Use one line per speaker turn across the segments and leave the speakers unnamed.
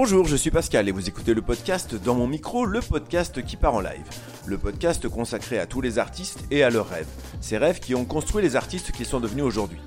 Bonjour, je suis Pascal et vous écoutez le podcast Dans mon micro, le podcast qui part en live. Le podcast consacré à tous les artistes et à leurs rêves. Ces rêves qui ont construit les artistes qu'ils sont devenus aujourd'hui.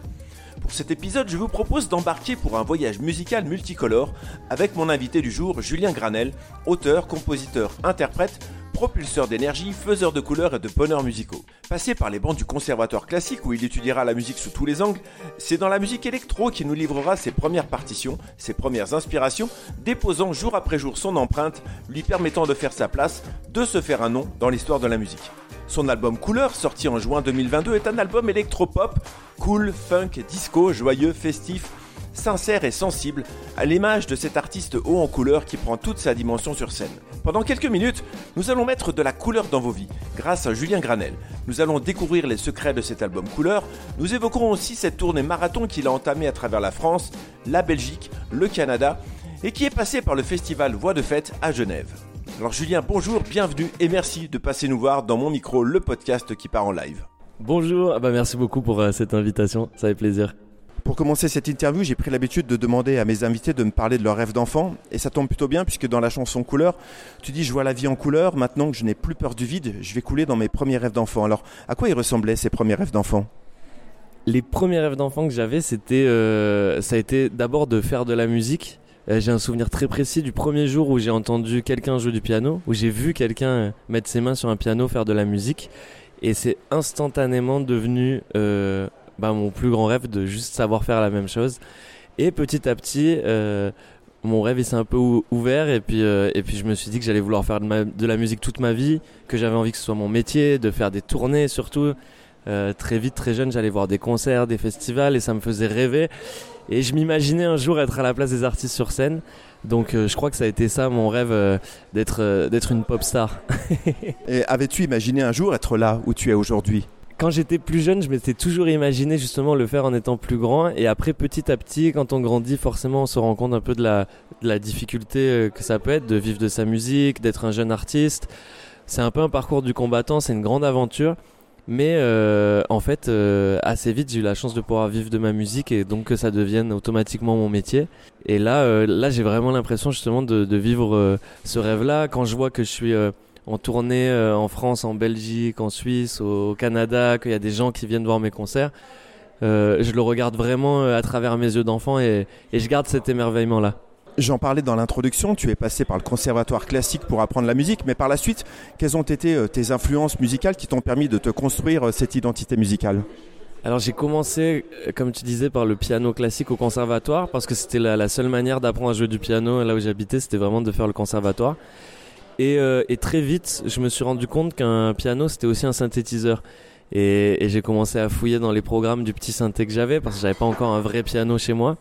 Pour cet épisode, je vous propose d'embarquer pour un voyage musical multicolore avec mon invité du jour, Julien Granel, auteur, compositeur, interprète, propulseur d'énergie, faiseur de couleurs et de bonheur musicaux. Passé par les bancs du conservatoire classique où il étudiera la musique sous tous les angles, c'est dans la musique électro qu'il nous livrera ses premières partitions, ses premières inspirations, déposant jour après jour son empreinte, lui permettant de faire sa place, de se faire un nom dans l'histoire de la musique. Son album Couleur, sorti en juin 2022, est un album électropop, cool, funk, disco, joyeux, festif, sincère et sensible, à l'image de cet artiste haut en couleur qui prend toute sa dimension sur scène. Pendant quelques minutes, nous allons mettre de la couleur dans vos vies, grâce à Julien Granel. Nous allons découvrir les secrets de cet album Couleur, nous évoquerons aussi cette tournée marathon qu'il a entamée à travers la France, la Belgique, le Canada, et qui est passé par le festival Voix de Fête à Genève. Alors Julien, bonjour, bienvenue et merci de passer nous voir dans mon micro, le podcast qui part en live.
Bonjour, ah bah merci beaucoup pour euh, cette invitation, ça fait plaisir.
Pour commencer cette interview, j'ai pris l'habitude de demander à mes invités de me parler de leurs rêves d'enfant. Et ça tombe plutôt bien puisque dans la chanson Couleur, tu dis je vois la vie en couleur, maintenant que je n'ai plus peur du vide, je vais couler dans mes premiers rêves d'enfant. Alors à quoi ils ressemblaient ces premiers rêves d'enfant?
Les premiers rêves d'enfant que j'avais, c'était, euh, ça a été d'abord de faire de la musique. Euh, j'ai un souvenir très précis du premier jour où j'ai entendu quelqu'un jouer du piano, où j'ai vu quelqu'un euh, mettre ses mains sur un piano, faire de la musique. Et c'est instantanément devenu bah, mon plus grand rêve de juste savoir faire la même chose. Et petit à petit, euh, mon rêve s'est un peu ouvert et puis, euh, et puis je me suis dit que j'allais vouloir faire de, la musique toute ma vie, que j'avais envie que ce soit mon métier, de faire des tournées surtout. Euh, très vite, très jeune, j'allais voir des concerts, des festivals et ça me faisait rêver. Et je m'imaginais un jour être à la place des artistes sur scène. Donc je crois que ça a été ça mon rêve d'être d'être une pop star.
et avais-tu imaginé un jour être là où tu es aujourd'hui?
Quand j'étais plus jeune, je m'étais toujours imaginé justement le faire en étant plus grand. Et après, petit à petit, quand on grandit, forcément, on se rend compte un peu de la, difficulté euh, que ça peut être de vivre de sa musique, d'être un jeune artiste. C'est un peu un parcours du combattant, c'est une grande aventure. Mais euh, en fait, euh, assez vite, j'ai eu la chance de pouvoir vivre de ma musique et donc que ça devienne automatiquement mon métier. Et là, là, j'ai vraiment l'impression justement de vivre ce rêve-là. Quand je vois que je suis en tournée euh, en France, en Belgique, en Suisse, au Canada, qu'il y a des gens qui viennent voir mes concerts, euh, je le regarde vraiment euh, à travers mes yeux d'enfant et, je garde cet émerveillement-là.
J'en parlais dans l'introduction, tu es passé par le conservatoire classique pour apprendre la musique, mais par la suite, quelles ont été tes influences musicales qui t'ont permis de te construire cette identité musicale?
Alors j'ai commencé, comme tu disais, par le piano classique au conservatoire, parce que c'était la, la, seule manière d'apprendre à jouer du piano là où j'habitais, c'était vraiment de faire le conservatoire. Euh, et, très vite, je me suis rendu compte qu'un piano, c'était aussi un synthétiseur. Et, j'ai commencé à fouiller dans les programmes du petit synthé que j'avais, parce que j'avais pas encore un vrai piano chez moi.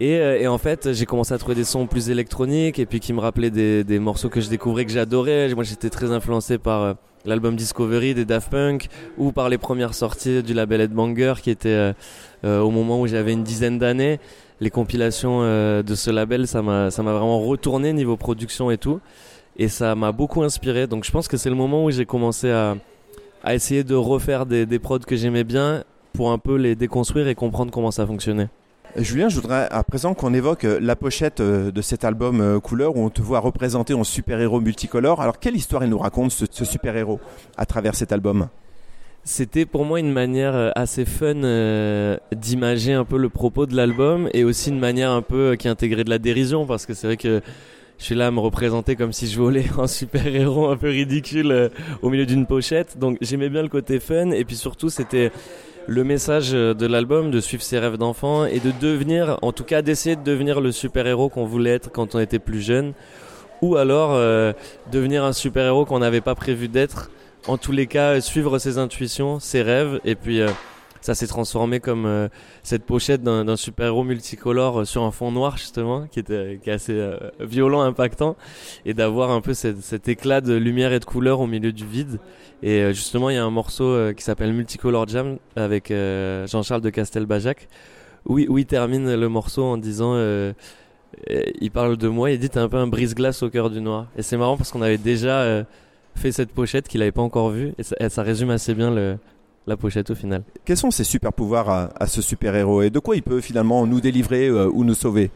Et, euh, en fait, j'ai commencé à trouver des sons plus électroniques, et puis qui me rappelaient des, morceaux que je découvrais, que j'adorais. Moi, j'étais très influencé par euh, l'album Discovery des Daft Punk, ou par les premières sorties du label Headbanger, qui était au moment où j'avais une dizaine d'années. Les compilations de ce label, ça m'a vraiment retourné niveau production et tout et ça m'a beaucoup inspiré. Donc je pense que c'est le moment où j'ai commencé à, à, essayer de refaire des, des prods que j'aimais bien pour un peu les déconstruire et comprendre comment ça fonctionnait.
Julien, je voudrais à présent qu'on évoque euh, la pochette euh, de cet album euh, Couleur où on te voit représenté en super-héros multicolore. Alors quelle histoire il nous raconte ce, ce super-héros à travers cet album?
C'était pour moi une manière assez fun d'imager un peu le propos de l'album et aussi une manière un peu qui intégrait de la dérision parce que c'est vrai que je suis là à me représenter comme si je volais un super-héros un peu ridicule euh, au milieu d'une pochette. Donc j'aimais bien le côté fun et puis surtout c'était le message euh, de l'album de suivre ses rêves d'enfant et de devenir, en tout cas d'essayer de devenir le super-héros qu'on voulait être quand on était plus jeune ou alors euh, devenir un super-héros qu'on n'avait pas prévu d'être. En tous les cas, suivre ses intuitions, ses rêves et puis ça s'est transformé comme euh, cette pochette d'un super-héros multicolore euh, sur un fond noir justement, qui était qui est assez euh, violent, impactant, et d'avoir un peu cet éclat de lumière et de couleur au milieu du vide. Et justement, il y a un morceau qui s'appelle Multicolor Jam avec Jean-Charles de Castelbajac, où, où, il termine le morceau en disant il parle de moi, il dit t'es un peu un brise-glace au cœur du noir. Et c'est marrant parce qu'on avait déjà fait cette pochette qu'il avait pas encore vue et ça, ça résume assez bien le, la pochette au final.
Quels sont ses super pouvoirs à, ce super héros et de quoi il peut finalement nous délivrer euh, ou nous sauver?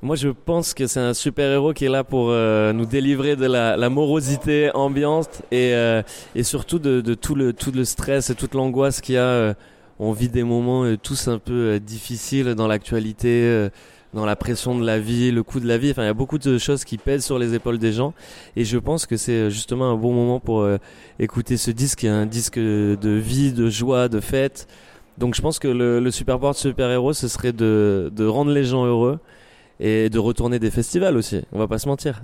Moi, je pense que c'est un super-héros qui est là pour euh, nous délivrer de la, morosité ambiante et, euh, et surtout de, tout, le, tout le stress et toute l'angoisse qu'il y a. On vit des moments tous un peu difficiles dans l'actualité, dans la pression de la vie, le coût de la vie. Enfin, il y a beaucoup de choses qui pèsent sur les épaules des gens. Et je pense que c'est justement un bon moment pour écouter ce disque, est un disque de vie, de joie, de fête. Donc je pense que le, le super de super-héros, ce serait de, de rendre les gens heureux et de retourner des festivals aussi. On va pas se mentir.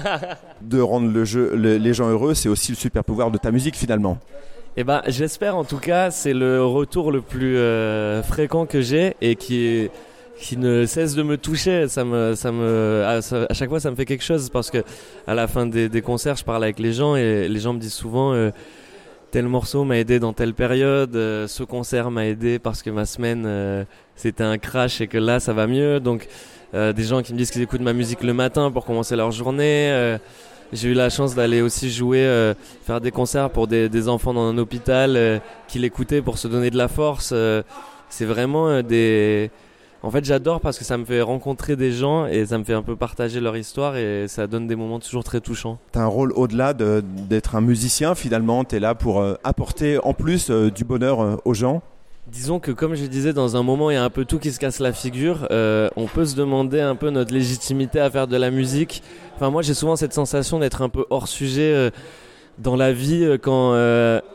de rendre le jeu, les gens heureux, c'est aussi le super pouvoir de ta musique finalement.
Eh ben, j'espère en tout cas, c'est le retour le plus euh, fréquent que j'ai et qui qui ne cesse de me toucher. Ça me, ça me, à, chaque fois, ça me fait quelque chose parce que à la fin des, des concerts, je parle avec les gens et les gens me disent souvent. Euh, tel morceau m'a aidé dans telle période, euh, ce concert m'a aidé parce que ma semaine c'était un crash et que là ça va mieux. Donc euh, des gens qui me disent qu'ils écoutent ma musique le matin pour commencer leur journée. Euh, j'ai eu la chance d'aller aussi jouer, euh, faire des concerts pour des, des enfants dans un hôpital qui l'écoutaient pour se donner de la force. c'est vraiment des... En fait, j'adore parce que ça me fait rencontrer des gens et ça me fait un peu partager leur histoire et ça donne des moments toujours très touchants.
Tu as un rôle au-delà d'être un musicien finalement, tu es là pour apporter en plus du bonheur aux gens
Disons que comme je disais, dans un moment, il y a un peu tout qui se casse la figure. Euh, on peut se demander un peu notre légitimité à faire de la musique. Enfin, moi, j'ai souvent cette sensation d'être un peu hors sujet euh, dans la vie euh, quand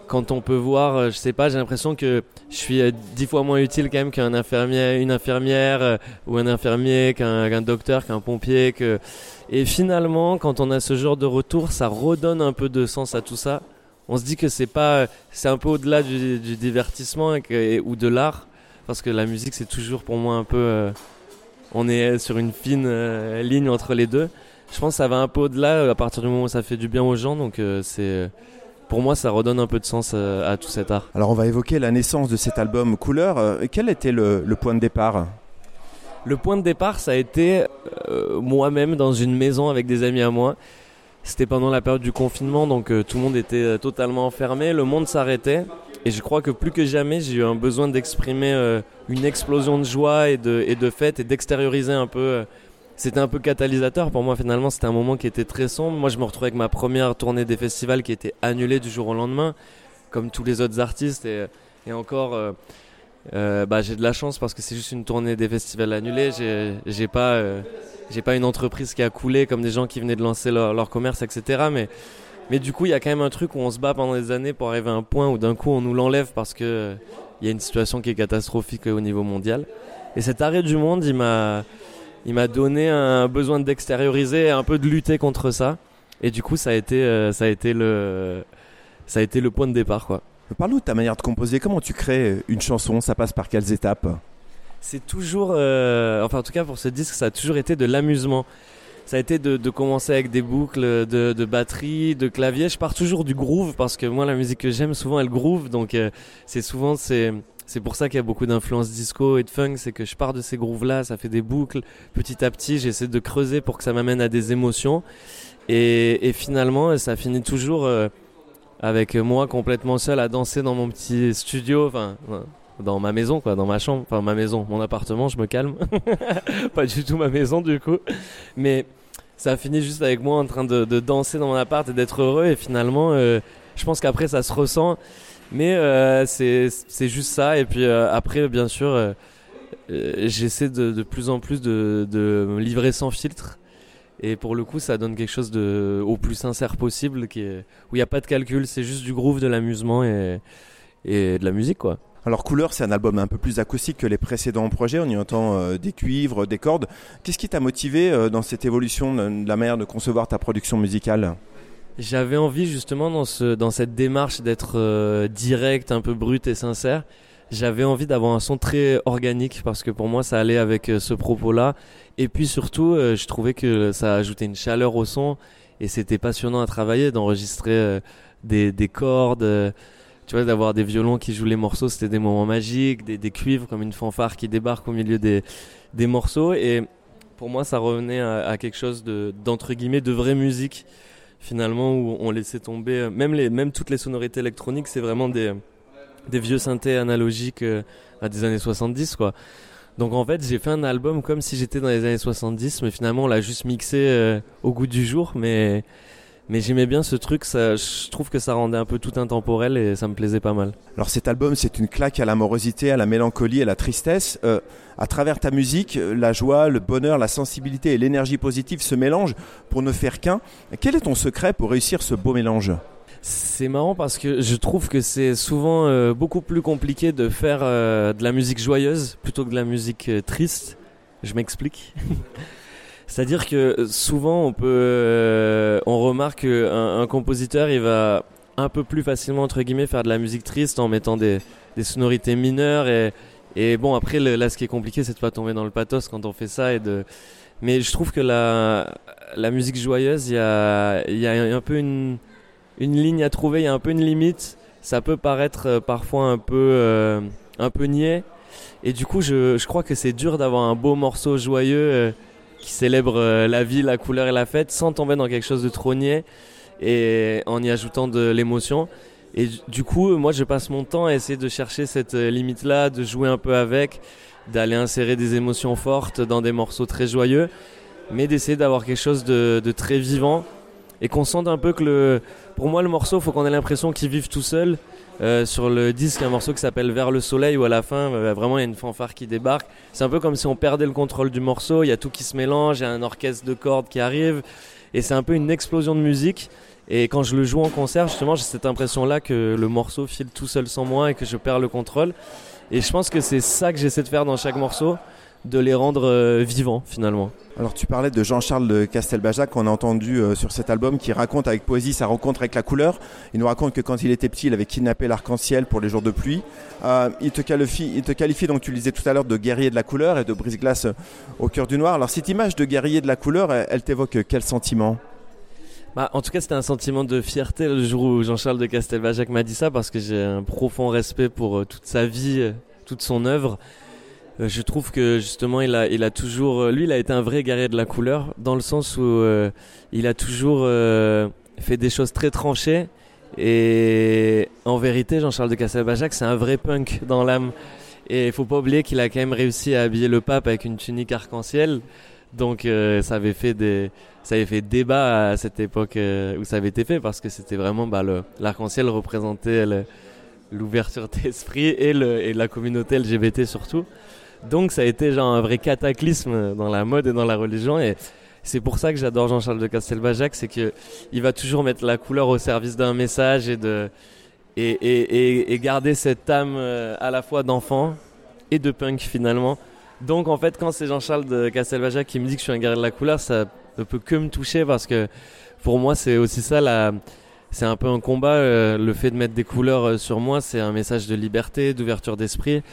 quand on peut voir, je sais pas, j'ai l'impression que je suis dix fois moins utile quand même qu'un infirmier, une infirmière ou un infirmier, qu'un docteur, qu'un pompier. Que... Et finalement, quand on a ce genre de retour, ça redonne un peu de sens à tout ça on se dit que c'est pas, c'est un peu au-delà du, divertissement ou de l'art, parce que la musique c'est toujours pour moi un peu, euh, on est sur une fine euh, ligne entre les deux. Je pense que ça va un peu au-delà euh, à partir du moment où ça fait du bien aux gens, donc c'est, pour moi ça redonne un peu de sens à tout cet art.
Alors on va évoquer la naissance de cet album Couleur. quel était le, le point de départ?
Le point de départ, ça a été moi-même dans une maison avec des amis à moi. C'était pendant la période du confinement, donc euh, tout le monde était euh, totalement enfermé, le monde s'arrêtait. Et je crois que plus que jamais, j'ai eu un besoin d'exprimer euh, une explosion de joie et de, et de fête et d'extérioriser un peu. C'était un peu catalysateur pour moi finalement, c'était un moment qui était très sombre. Moi je me retrouvais avec ma première tournée des festivals qui était annulée du jour au lendemain, comme tous les autres artistes. Et, encore, bah, j'ai de la chance parce que c'est juste une tournée des festivals annulée. J'ai pas j'ai pas une entreprise qui a coulé comme des gens qui venaient de lancer leur, commerce, etc. Mais, mais du coup, il y a quand même un truc où on se bat pendant des années pour arriver à un point où d'un coup on nous l'enlève parce que euh, il y a une situation qui est catastrophique au niveau mondial. Et cet arrêt du monde, il m'a, il m'a donné un besoin d'extérioriser, un peu de lutter contre ça. Et du coup, ça a été, euh, ça a été le, ça a été le point de départ, quoi.
Parle-nous de ta manière de composer. Comment tu crées une chanson? Ça passe par quelles étapes?
C'est toujours, euh, enfin en tout cas pour ce disque, ça a toujours été de l'amusement. Ça a été de, commencer avec des boucles de, de, batterie, de clavier. Je pars toujours du groove parce que moi la musique que j'aime souvent elle groove, donc euh, c'est souvent c'est c'est pour ça qu'il y a beaucoup d'influences disco et de funk, c'est que je pars de ces grooves là, ça fait des boucles. Petit à petit, j'essaie de creuser pour que ça m'amène à des émotions. Et, finalement, ça finit toujours euh, avec moi complètement seul à danser dans mon petit studio. Enfin, dans ma maison, quoi, dans ma chambre, enfin ma maison, mon appartement, je me calme. pas du tout ma maison du coup. Mais ça a fini juste avec moi en train de, danser dans mon appart et d'être heureux. Et finalement, euh, je pense qu'après ça se ressent. Mais euh, c'est juste ça. Et puis euh, après, bien sûr, j'essaie de, plus en plus de, me livrer sans filtre. Et pour le coup, ça donne quelque chose de au plus sincère possible, qui où il n'y a pas de calcul, c'est juste du groove, de l'amusement et, de la musique, quoi.
Alors Couleur, c'est un album un peu plus acoustique que les précédents projets. On y entend euh, des cuivres, des cordes. Qu'est-ce qui t'a motivé euh, dans cette évolution de la manière de concevoir ta production musicale?
J'avais envie justement dans, ce, dans cette démarche d'être euh, direct, un peu brut et sincère. J'avais envie d'avoir un son très organique parce que pour moi ça allait avec ce propos-là. Et puis surtout, je trouvais que ça ajoutait une chaleur au son et c'était passionnant à travailler d'enregistrer des, des cordes tu vois, d'avoir des violons qui jouent les morceaux, c'était des moments magiques, des, des, cuivres comme une fanfare qui débarque au milieu des, des morceaux. Et pour moi, ça revenait à, quelque chose de, d'entre guillemets, de vraie musique, finalement, où on laissait tomber, euh, même, les, même toutes les sonorités électroniques, c'est vraiment des, des vieux synthés analogiques euh, à des années 70, quoi. Donc en fait, j'ai fait un album comme si j'étais dans les années 70, mais finalement on l'a juste mixé euh, au goût du jour. Mais, mais j'aimais bien ce truc, ça, je trouve que ça rendait un peu tout intemporel et ça me plaisait pas mal.
Alors cet album, c'est une claque à la morosité, à la mélancolie, à la tristesse. Euh, à travers ta musique, la joie, le bonheur, la sensibilité et l'énergie positive se mélangent pour ne faire qu'un. Quel est ton secret pour réussir ce beau mélange?
C'est marrant parce que je trouve que c'est souvent euh, beaucoup plus compliqué de faire euh, de la musique joyeuse plutôt que de la musique euh, triste. Je m'explique. C'est-à-dire que souvent on peut, on remarque qu'un un compositeur il va un peu plus facilement entre guillemets faire de la musique triste en mettant des, sonorités mineures et, et bon après là ce qui est compliqué c'est de pas tomber dans le pathos quand on fait ça et de mais je trouve que la la musique joyeuse il y a il y a un peu une une ligne à trouver, il y a un peu une limite. Ça peut paraître euh, parfois un peu, euh, un peu niais. Et du coup, je, je crois que c'est dur d'avoir un beau morceau joyeux euh, qui célèbre la vie, la couleur et la fête sans tomber dans quelque chose de trop niais et en y ajoutant de l'émotion. Et du coup, moi, je passe mon temps à essayer de chercher cette limite-là, de jouer un peu avec, d'aller insérer des émotions fortes dans des morceaux très joyeux, mais d'essayer d'avoir quelque chose de, de très vivant et qu'on sente un peu que le, pour moi le morceau, faut qu'on ait l'impression qu'il vive tout seul. Euh, sur le disque, un morceau qui s'appelle Vers le soleil où à la fin, euh, vraiment il y a une fanfare qui débarque. C'est un peu comme si on perdait le contrôle du morceau. Il y a tout qui se mélange, il y a un orchestre de cordes qui arrive et c'est un peu une explosion de musique. Et quand je le joue en concert, justement, j'ai cette impression-là que le morceau file tout seul sans moi et que je perds le contrôle. Et je pense que c'est ça que j'essaie de faire dans chaque morceau de les rendre euh, vivants finalement.
Alors tu parlais de Jean-Charles de Castelbajac qu'on a entendu euh, sur cet album qui raconte avec poésie sa rencontre avec la couleur. Il nous raconte que quand il était petit, il avait kidnappé l'arc-en-ciel pour les jours de pluie. Euh, il, te qualifie, il te qualifie, donc tu le disais tout à l'heure, de guerrier de la couleur et de brise-glace au cœur du noir. Alors cette image de guerrier de la couleur, elle, t'évoque quel sentiment?
Bah, en tout cas, c'était un sentiment de fierté le jour où Jean-Charles de Castelbajac m'a dit ça parce que j'ai un profond respect pour toute sa vie, toute son œuvre. Euh, je trouve que justement il a, il a toujours, euh, lui il a été un vrai guerrier de la couleur dans le sens où euh, il a toujours fait des choses très tranchées. Et en vérité Jean-Charles de Castelbajac c'est un vrai punk dans l'âme. Et il faut pas oublier qu'il a quand même réussi à habiller le pape avec une tunique arc-en-ciel. Donc ça avait fait des ça avait fait débat à cette époque où ça avait été fait parce que c'était vraiment bah, l'arc-en-ciel représentait l'ouverture d'esprit et, et la communauté LGBT surtout. Donc ça a été genre un vrai cataclysme dans la mode et dans la religion et c'est pour ça que j'adore Jean-Charles de Castelbajac, c'est que il va toujours mettre la couleur au service d'un message et de et, et, et, garder cette âme euh, à la fois d'enfant et de punk finalement. Donc en fait quand c'est Jean-Charles de Castelbajac qui me dit que je suis un guerrier de la couleur, ça ne peut que me toucher parce que pour moi c'est aussi ça c'est un peu un combat. Euh, le fait de mettre des couleurs euh, sur moi, c'est un message de liberté, d'ouverture d'esprit.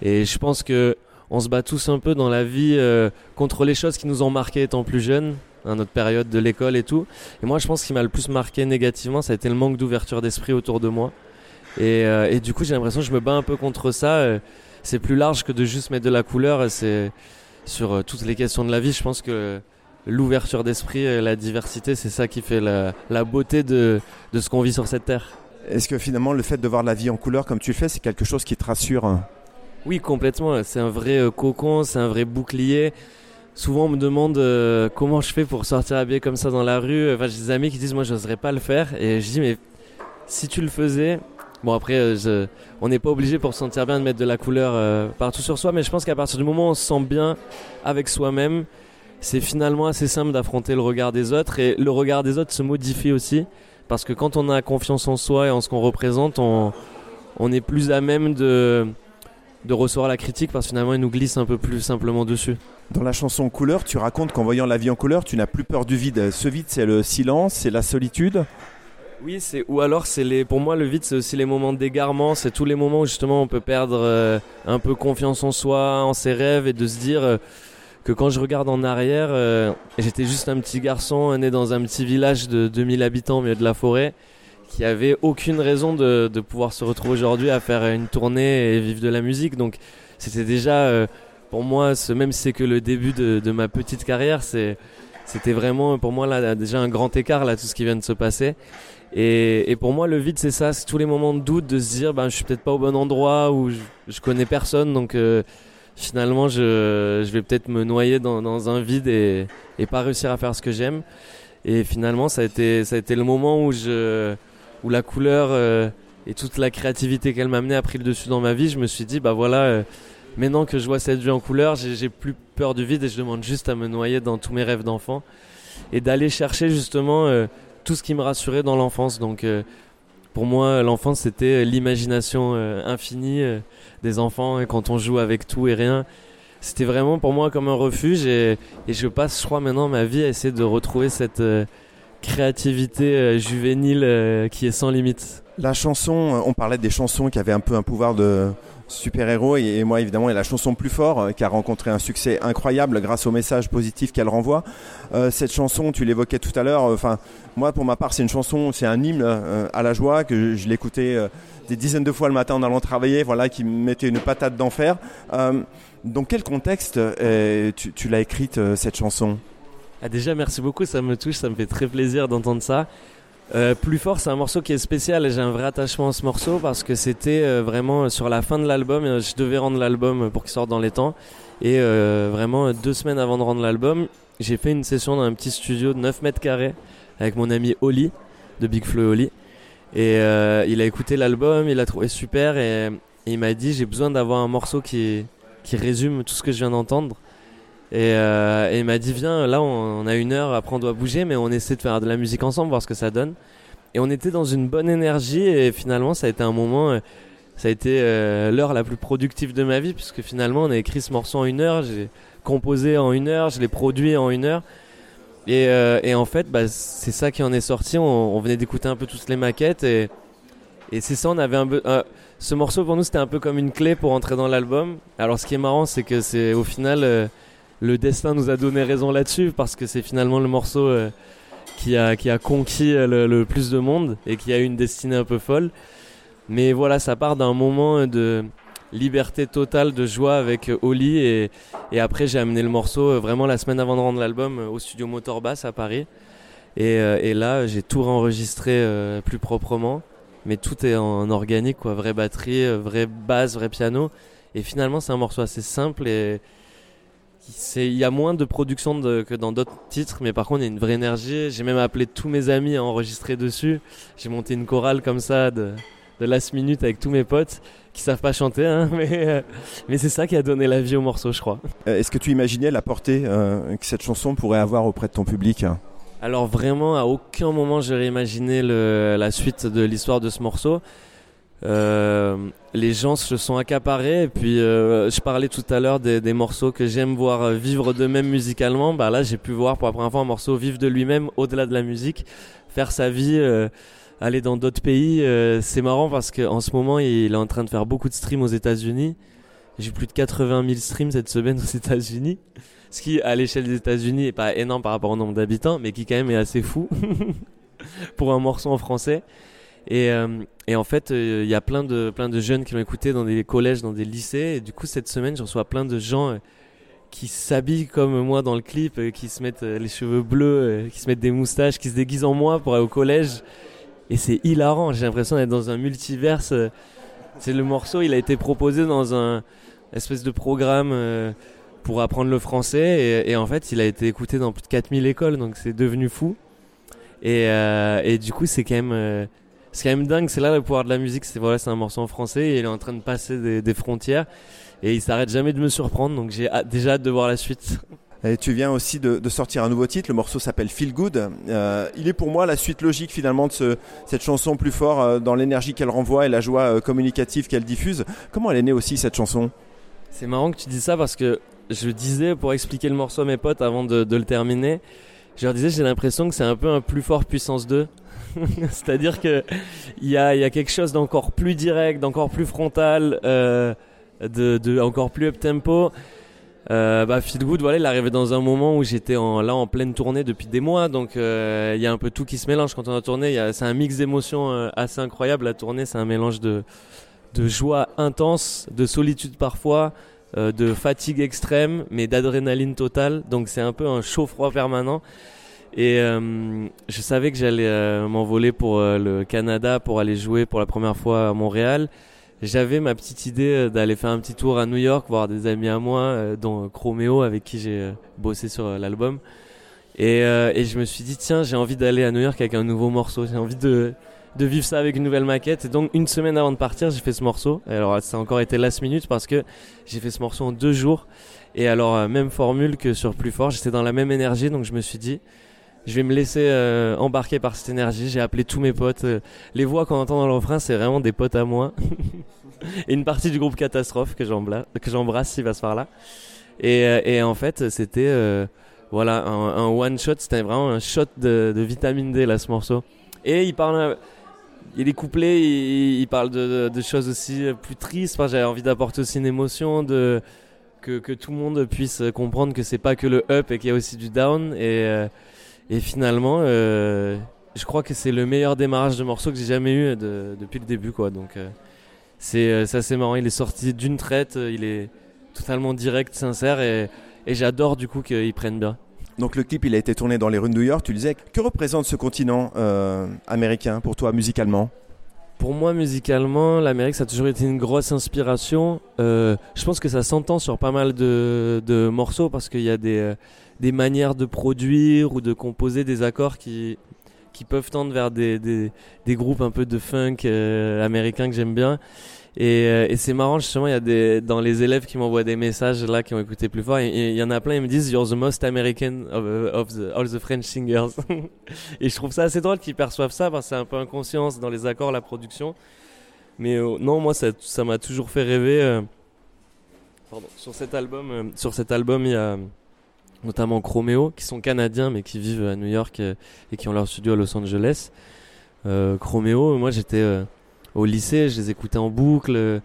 Et je pense que on se bat tous un peu dans la vie euh, contre les choses qui nous ont marqué étant plus jeunes, à notre période de l'école et tout. Et moi, je pense qu'il m'a le plus marqué négativement, ça a été le manque d'ouverture d'esprit autour de moi. Et, euh, et du coup, j'ai l'impression que je me bats un peu contre ça. Euh, c'est plus large que de juste mettre de la couleur. C'est sur toutes les questions de la vie. Je pense que l'ouverture d'esprit, la diversité, c'est ça qui fait la, la beauté de, de ce qu'on vit sur cette terre.
Est-ce que finalement, le fait de voir la vie en couleur comme tu le fais, c'est quelque chose qui te rassure
oui, complètement. C'est un vrai euh, cocon, c'est un vrai bouclier. Souvent, on me demande euh, comment je fais pour sortir habillé comme ça dans la rue. Enfin, j'ai des amis qui disent moi, je n'oserais pas le faire. Et je dis mais si tu le faisais, bon après, euh, on n'est pas obligé pour se sentir bien de mettre de la couleur partout sur soi. Mais je pense qu'à partir du moment où on se sent bien avec soi-même, c'est finalement assez simple d'affronter le regard des autres. Et le regard des autres se modifie aussi parce que quand on a confiance en soi et en ce qu'on représente, on est plus à même de de recevoir la critique parce que finalement il nous glisse un peu plus simplement dessus.
Dans la chanson Couleur, tu racontes qu'en voyant la vie en couleur, tu n'as plus peur du vide. Ce vide, c'est le silence, c'est la solitude.
Oui, c'est ou alors c'est les. Pour moi, le vide, c'est aussi les moments d'égarement. C'est tous les moments où justement on peut perdre euh, un peu confiance en soi, en ses rêves, et de se dire euh, que quand je regarde en arrière, euh, j'étais juste un petit garçon né dans un petit village de 2000 habitants au milieu de la forêt qui avait aucune raison de, de pouvoir se retrouver aujourd'hui à faire une tournée et vivre de la musique. Donc c'était déjà euh, pour moi, ce, même si c'est que le début de, de ma petite carrière, c'était vraiment pour moi là déjà un grand écart là tout ce qui vient de se passer. Et, et pour moi le vide c'est ça, c'est tous les moments de doute de se dire ben je suis peut-être pas au bon endroit ou je, je connais personne donc euh, finalement je, je vais peut-être me noyer dans, dans un vide et, et, pas réussir à faire ce que j'aime. Et finalement, ça a été, ça a été le moment où, je, où la couleur euh, et toute la créativité qu'elle m'a amené a pris le dessus dans ma vie. Je me suis dit, bah voilà, euh, maintenant que je vois cette vie en couleur, j'ai plus peur du vide et je demande juste à me noyer dans tous mes rêves d'enfant et d'aller chercher justement euh, tout ce qui me rassurait dans l'enfance. Donc pour moi, l'enfance, c'était l'imagination infinie des enfants et quand on joue avec tout et rien c'était vraiment pour moi comme un refuge et, je passe, je crois, maintenant ma vie à essayer de retrouver cette euh, créativité euh, juvénile euh, qui est sans limite.
La chanson, on parlait des chansons qui avaient un peu un pouvoir de super-héros et, moi évidemment et la chanson plus fort qui a rencontré un succès incroyable grâce au message positif qu'elle renvoie. cette chanson, tu l'évoquais tout à l'heure, enfin moi pour ma part c'est une chanson, c'est un hymne à la joie que je, l'écoutais des dizaines de fois le matin en allant travailler, voilà qui me mettait une patate d'enfer. Dans quel contexte euh, tu, l'as écrite euh, cette chanson?
Ah, Déjà, merci beaucoup, ça me touche, ça me fait très plaisir d'entendre ça. Euh, plus fort, c'est un morceau qui est spécial et j'ai un vrai attachement à ce morceau parce que c'était vraiment sur la fin de l'album. Je devais rendre l'album pour qu'il sorte dans les temps. Et vraiment, deux semaines avant de rendre l'album, j'ai fait une session dans un petit studio de 9 mètres carrés avec mon ami Oli de Big Flo et Oli. Et il a écouté l'album, il l'a trouvé super et, et il m'a dit j'ai besoin d'avoir un morceau qui résume tout ce que je viens d'entendre. Et, euh, il m'a dit viens, là on, a une heure, après on doit bouger, mais on essaie de faire de la musique ensemble, voir ce que ça donne. Et on était dans une bonne énergie et finalement ça a été un moment, euh, ça a été euh, l'heure la plus productive de ma vie puisque finalement on a écrit ce morceau en une heure, j'ai composé en une heure, je l'ai produit en une heure. Et, et en fait bah, c'est ça qui en est sorti, on, venait d'écouter un peu toutes les maquettes et, et c'est ça, on avait un peu ce morceau pour nous c'était un peu comme une clé pour entrer dans l'album. Alors ce qui est marrant c'est que c'est au final euh, le destin nous a donné raison là-dessus parce que c'est finalement le morceau euh, qui, a, qui a conquis euh, le, plus de monde et qui a eu une destinée un peu folle. Mais voilà, ça part d'un moment de liberté totale, de joie avec Oli et, après j'ai amené le morceau vraiment la semaine avant de rendre l'album au studio Motor Bass à Paris. Et, là j'ai tout réenregistré plus proprement mais tout est en organique, quoi. Vraie batterie, euh, vraie basse, vrai piano. Et finalement, c'est un morceau assez simple et il y a moins de production que dans d'autres titres, mais par contre, il y a une vraie énergie. J'ai même appelé tous mes amis à enregistrer dessus. J'ai monté une chorale comme ça de, de last minute avec tous mes potes qui savent pas chanter, hein, mais, euh, mais c'est ça qui a donné la vie au morceau, je crois.
Euh, est-ce que tu imaginais la portée que cette chanson pourrait avoir auprès de ton public
alors vraiment, à aucun moment j'aurais imaginé la suite de l'histoire de ce morceau. Euh, les gens se sont accaparés et puis euh, je parlais tout à l'heure des, morceaux que j'aime voir vivre d'eux-mêmes musicalement. Bah là j'ai pu voir pour la première fois un morceau vivre de lui-même au-delà de la musique, faire sa vie, euh, aller dans d'autres pays. c'est marrant parce qu'en ce moment il est en train de faire beaucoup de streams aux États-Unis. J'ai plus de 80 000 streams cette semaine aux États-Unis ce qui à l'échelle des États-Unis est pas énorme par rapport au nombre d'habitants, mais qui quand même est assez fou pour un morceau en français. Et, euh, et en fait, euh, il y a plein de, jeunes qui l'ont écouté dans des collèges, dans des lycées. Et du coup, cette semaine, je reçois plein de gens euh, qui s'habillent comme moi dans le clip, qui se mettent les cheveux bleus, qui se mettent des moustaches, qui se déguisent en moi pour aller au collège. Et c'est hilarant. J'ai l'impression d'être dans un multiverse. C'est le morceau, il a été proposé dans un espèce de programme pour apprendre le français et, en fait il a été écouté dans plus de 4000 écoles donc c'est devenu fou et, du coup c'est quand même c'est quand même dingue c'est là le pouvoir de la musique c'est voilà c'est un morceau en français et il est en train de passer des, des frontières et il s'arrête jamais de me surprendre donc j'ai déjà hâte de voir la suite
et tu viens aussi de, de, sortir un nouveau titre, le morceau s'appelle Feel Good. Euh, il est pour moi la suite logique finalement de ce, cette chanson plus fort euh, dans l'énergie qu'elle renvoie et la joie communicative qu'elle diffuse. Comment elle est née aussi cette chanson?
C'est marrant que tu dis ça parce que je disais pour expliquer le morceau à mes potes avant de, le terminer, je leur disais j'ai l'impression que c'est un peu un plus fort puissance 2. C'est-à-dire que il y a, quelque chose d'encore plus direct, d'encore plus frontal, euh, de, plus up tempo. Euh, bah, Feel Good, voilà, il arrivait dans un moment où j'étais en, là en pleine tournée depuis des mois, donc euh, il y a un peu tout qui se mélange quand on a tourné. C'est un mix d'émotions euh, assez incroyable. La tournée, c'est un mélange de, de joie intense, de solitude parfois, euh, de fatigue extrême, mais d'adrénaline totale. Donc c'est un peu un chaud-froid permanent. Et euh, je savais que j'allais euh, m'envoler pour le Canada pour aller jouer pour la première fois à Montréal. j'avais ma petite idée d'aller faire un petit tour à New York, voir des amis à moi, dont Chromeo avec qui j'ai bossé sur l'album. Et, et, je me suis dit, tiens, j'ai envie d'aller à New York avec un nouveau morceau. J'ai envie de, de vivre ça avec une nouvelle maquette. Et donc, une semaine avant de partir, j'ai fait ce morceau. Alors, ça a encore été last minute parce que j'ai fait ce morceau en deux jours. Et alors, euh, même formule que sur Plus Fort, j'étais dans la même énergie. Donc, je me suis dit, je vais me laisser euh, embarquer par cette énergie. J'ai appelé tous mes potes. Euh, les voix qu'on entend dans le refrain, c'est vraiment des potes à moi. et une partie du groupe Catastrophe que j'embrasse s'il va se par là. Et, et en fait, c'était voilà un, one shot. C'était vraiment un shot de, vitamine D là, ce morceau. Et il parle il est couplé, il, parle de, choses aussi plus tristes. J'avais envie d'apporter aussi une émotion, de, que, tout le monde puisse comprendre que c'est pas que le up et qu'il y a aussi du down. Et, euh, et finalement, euh, je crois que c'est le meilleur démarrage de morceau que j'ai jamais eu depuis le début. Quoi. Donc euh, c'est assez marrant. Il est sorti d'une traite, il est totalement direct, sincère et, et j'adore du coup qu'il prenne bien.
Donc le clip, il a été tourné dans les rues de New York. Tu disais, que représente ce continent euh, américain pour toi musicalement?
Pour moi, musicalement, l'Amérique, ça a toujours été une grosse inspiration. Euh, je pense que ça s'entend sur pas mal de, morceaux parce qu'il y a des, euh, des, manières de produire ou de composer des accords qui, qui peuvent tendre vers des, des, des groupes un peu de funk américains que j'aime bien. Et, euh, et c'est marrant justement, il y a des dans les élèves qui m'envoient des messages là qui ont écouté plus fort. Il y en a plein, ils me disent You're the most American of, of the, all the French singers. et je trouve ça assez drôle qu'ils perçoivent ça parce que c'est un peu inconscience dans les accords, la production. Mais euh, non, moi ça ça m'a toujours fait rêver. Euh, pardon, sur cet album, sur cet album, il y a notamment Chromeo qui sont canadiens mais qui vivent à New York et qui ont leur studio à Los Angeles. Chromeo, moi j'étais au lycée, je les écoutais en boucle. Euh,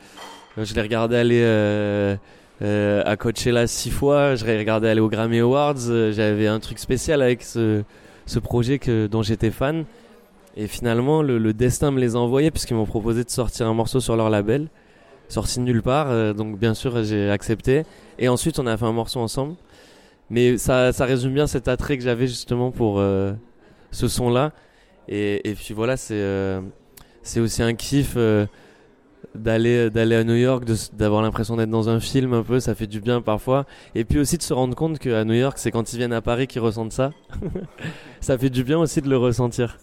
je les regardais aller euh, euh, à Coachella six fois. Je les regardais aller aux Grammy Awards. J'avais un truc spécial avec ce, ce projet que, dont j'étais fan. Et finalement, le, destin me les a envoyés puisqu'ils m'ont proposé de sortir un morceau sur leur label, sorti de nulle part. donc bien sûr, j'ai accepté. Et ensuite, on a fait un morceau ensemble. Mais ça, ça résume bien cet attrait que j'avais justement pour ce son-là. Et, et, puis voilà, c'est c'est aussi un kiff euh, d'aller d'aller à New York, d'avoir l'impression d'être dans un film un peu, ça fait du bien parfois. Et puis aussi de se rendre compte qu'à New York, c'est quand ils viennent à Paris qu'ils ressentent ça. ça fait du bien aussi de le ressentir.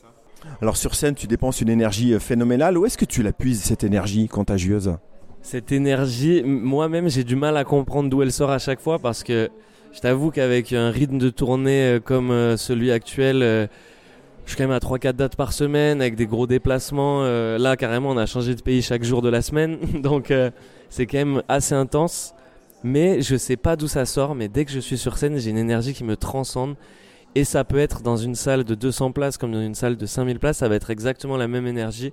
Alors sur scène, tu dépenses une énergie euh, phénoménale. Où est-ce que tu la puises, cette énergie contagieuse?
Cette énergie, moi-même, j'ai du mal à comprendre d'où elle sort à chaque fois parce que je t'avoue qu'avec un rythme de tournée euh, comme celui actuel, je suis quand même à 3-4 dates par semaine avec des gros déplacements. Euh, là, carrément, on a changé de pays chaque jour de la semaine. Donc, euh, c'est quand même assez intense. Mais je sais pas d'où ça sort. Mais dès que je suis sur scène, j'ai une énergie qui me transcende. Et ça peut être dans une salle de 200 places comme dans une salle de 5000 places. Ça va être exactement la même énergie.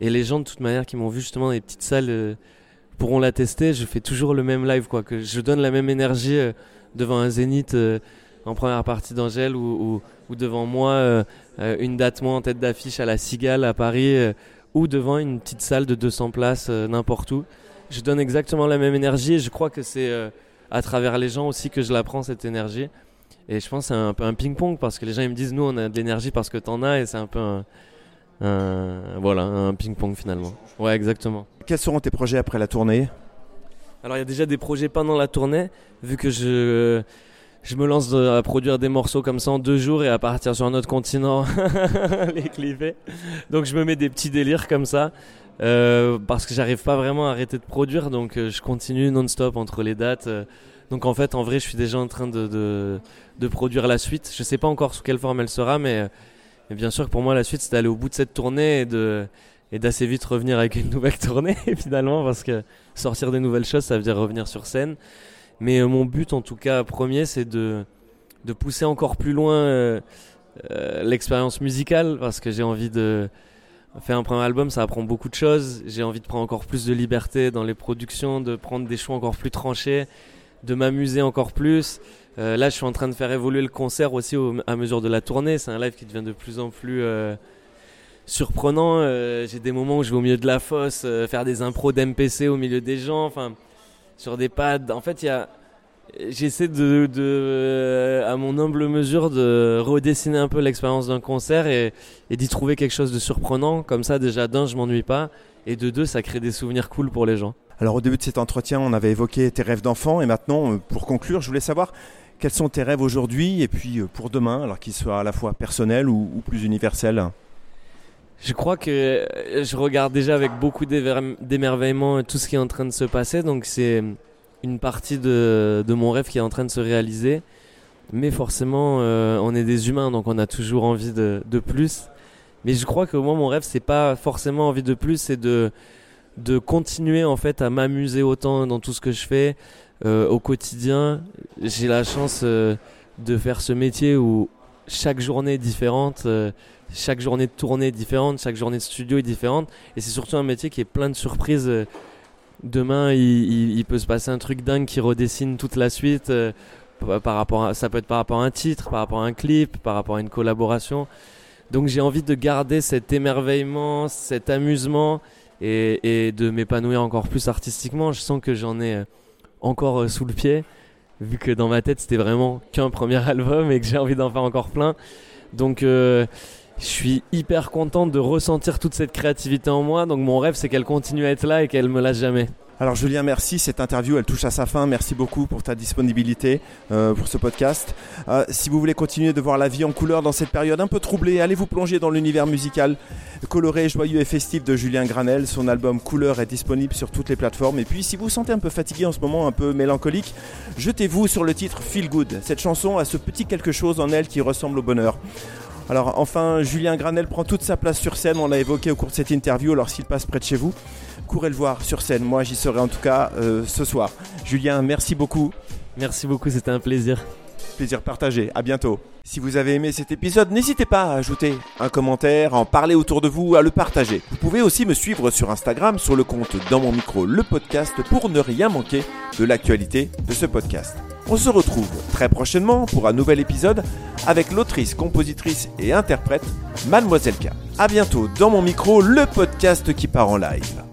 Et les gens, de toute manière, qui m'ont vu justement dans les petites salles, euh, pourront l'attester. Je fais toujours le même live, quoi. Que je donne la même énergie devant un zénith en première partie d'Angèle ou, devant moi euh, euh, une date moi en tête d'affiche à la Cigale à Paris euh, ou devant une petite salle de 200 places n'importe où. Je donne exactement la même énergie et je crois que c'est à travers les gens aussi que je la prends cette énergie. Et je pense que c'est un peu un ping-pong parce que les gens ils me disent nous on a de l'énergie parce que t'en as et c'est un peu un, voilà un ping-pong finalement. Ouais exactement.
Quels seront tes projets après la tournée?
Alors il y a déjà des projets pendant la tournée vu que je je me lance à produire des morceaux comme ça en deux jours et à partir sur un autre continent les clipper. Donc je me mets des petits délires comme ça euh, parce que j'arrive pas vraiment à arrêter de produire donc euh, je continue non-stop entre les dates. Euh. donc en fait en vrai je suis déjà en train de, de, de, produire la suite. Je sais pas encore sous quelle forme elle sera mais, mais bien sûr que pour moi la suite c'est d'aller au bout de cette tournée et de et d'assez vite revenir avec une nouvelle tournée finalement parce que sortir des nouvelles choses ça veut dire revenir sur scène. Mais euh, mon but, en tout cas, premier, c'est de, de pousser encore plus loin euh, euh, l'expérience musicale parce que j'ai envie de faire un premier album, ça apprend beaucoup de choses. J'ai envie de prendre encore plus de liberté dans les productions, de prendre des choix encore plus tranchés, de m'amuser encore plus. là, je suis en train de faire évoluer le concert aussi à mesure de la tournée. C'est un live qui devient de plus en plus surprenant. j'ai des moments où je vais au milieu de la fosse, faire des impros d'MPC au milieu des gens. Enfin, sur des pads. En fait, il y a j'essaie de, euh, à mon humble mesure, de redessiner un peu l'expérience d'un concert et, d'y trouver quelque chose de surprenant. Comme ça, déjà, d'un, je m'ennuie pas. et de deux, ça crée des souvenirs cool pour les gens.
Alors au début de cet entretien, on avait évoqué tes rêves d'enfant et maintenant, euh, pour conclure, je voulais savoir quels sont tes rêves aujourd'hui et puis euh, pour demain, alors qu'ils soient à la fois personnels ou, plus universels
Je crois que je regarde déjà avec beaucoup d'émerveillement tout ce qui est en train de se passer, donc c'est une partie de, mon rêve qui est en train de se réaliser. Mais forcément, euh, on est des humains, donc on a toujours envie de, plus. Mais je crois que moi, mon rêve, c'est pas forcément envie de plus, c'est de, continuer en fait à m'amuser autant dans tout ce que je fais euh, au quotidien. J'ai la chance euh, de faire ce métier où chaque journée est différente, chaque journée de tournée est différente, chaque journée de studio est différente. Et c'est surtout un métier qui est plein de surprises. Demain, il, peut se passer un truc dingue qui redessine toute la suite par rapport ça peut être par rapport à un titre, par rapport à un clip, par rapport à une collaboration. Donc j'ai envie de garder cet émerveillement, cet amusement et, de m'épanouir encore plus artistiquement. Je sens que j'en ai euh, encore euh, sous le pied, vu que dans ma tête c'était vraiment qu'un premier album et que j'ai envie d'en faire encore plein. Donc euh, je suis hyper content de ressentir toute cette créativité en moi. Donc mon rêve c'est qu'elle continue à être là et qu'elle me lâche jamais.
Alors Julien, merci. Cette interview, elle touche à sa fin. Merci beaucoup pour ta disponibilité euh, pour ce podcast. Euh, si vous voulez continuer de voir la vie en couleur dans cette période un peu troublée, allez vous plonger dans l'univers musical coloré, joyeux et festif de Julien Granel. Son album Couleur est disponible sur toutes les plateformes. Et puis si vous vous sentez un peu fatigué en ce moment, un peu mélancolique, jetez-vous sur le titre Feel Good. Cette chanson a ce petit quelque chose en elle qui ressemble au bonheur. Alors enfin, Julien Granel prend toute sa place sur scène, on l'a évoqué au cours de cette interview, alors s'il passe près de chez vous, courez le voir sur scène. Moi, j'y serai en tout cas euh, ce soir. Julien, merci beaucoup.
Merci beaucoup, c'était un plaisir.
Plaisir partagé. À bientôt. Si vous avez aimé cet épisode, n'hésitez pas à ajouter un commentaire, à en parler autour de vous, à le partager. Vous pouvez aussi me suivre sur Instagram sur le compte Dans mon micro le podcast pour ne rien manquer de l'actualité de ce podcast. On se retrouve très prochainement pour un nouvel épisode avec l'autrice, compositrice et interprète Mademoiselle K. A bientôt dans mon micro, le podcast qui part en live.